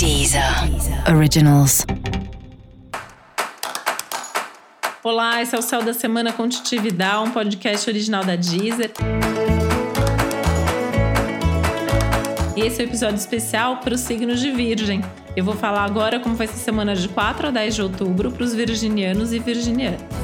Deezer Originals. Olá, esse é o Céu da Semana com Titi Vidal, um podcast original da Deezer. E esse é o um episódio especial para os signos de Virgem. Eu vou falar agora como vai ser semana de 4 a 10 de outubro para os virginianos e virginianas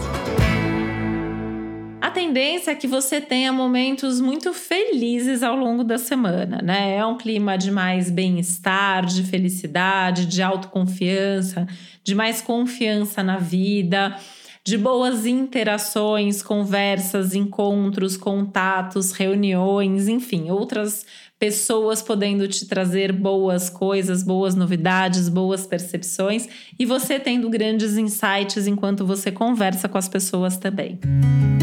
tendência é que você tenha momentos muito felizes ao longo da semana, né? É um clima de mais bem-estar, de felicidade, de autoconfiança, de mais confiança na vida, de boas interações, conversas, encontros, contatos, reuniões, enfim, outras pessoas podendo te trazer boas coisas, boas novidades, boas percepções e você tendo grandes insights enquanto você conversa com as pessoas também. Música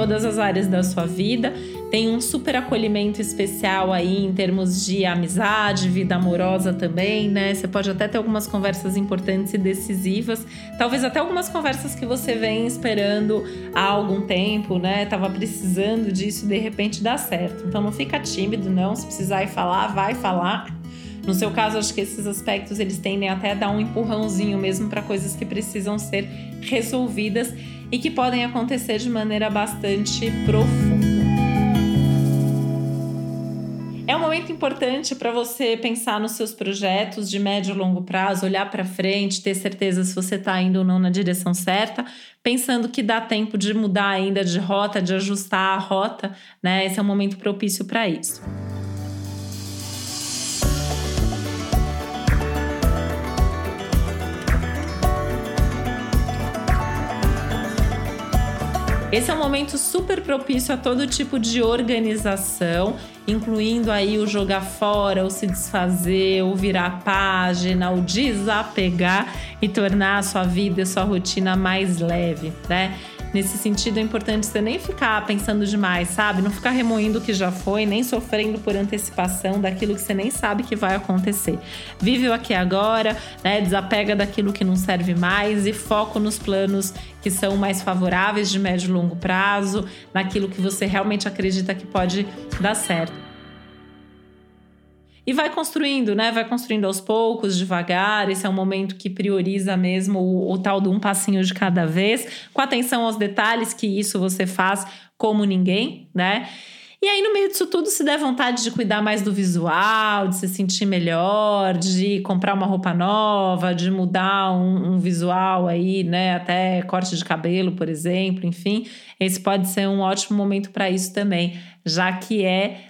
todas as áreas da sua vida. Tem um super acolhimento especial aí em termos de amizade, vida amorosa também, né? Você pode até ter algumas conversas importantes e decisivas, talvez até algumas conversas que você vem esperando há algum tempo, né? Tava precisando disso de repente dá certo. Então não fica tímido, não. Se precisar ir falar, vai falar. No seu caso, acho que esses aspectos eles tendem até a dar um empurrãozinho mesmo para coisas que precisam ser resolvidas e que podem acontecer de maneira bastante profunda. É um momento importante para você pensar nos seus projetos de médio e longo prazo, olhar para frente, ter certeza se você está indo ou não na direção certa, pensando que dá tempo de mudar ainda de rota, de ajustar a rota, né? Esse é um momento propício para isso. Esse é um momento super propício a todo tipo de organização, incluindo aí o jogar fora, o se desfazer, o virar página, o desapegar e tornar a sua vida e a sua rotina mais leve, né? Nesse sentido, é importante você nem ficar pensando demais, sabe? Não ficar remoendo o que já foi, nem sofrendo por antecipação daquilo que você nem sabe que vai acontecer. Vive o aqui agora, né? Desapega daquilo que não serve mais e foco nos planos que são mais favoráveis de médio e longo prazo, naquilo que você realmente acredita que pode dar certo. E vai construindo, né? Vai construindo aos poucos, devagar. Esse é um momento que prioriza mesmo o, o tal do um passinho de cada vez, com atenção aos detalhes, que isso você faz como ninguém, né? E aí, no meio disso tudo, se der vontade de cuidar mais do visual, de se sentir melhor, de comprar uma roupa nova, de mudar um, um, visual aí, né? Até corte de cabelo, por exemplo, enfim, esse pode ser um ótimo momento para isso também, já que é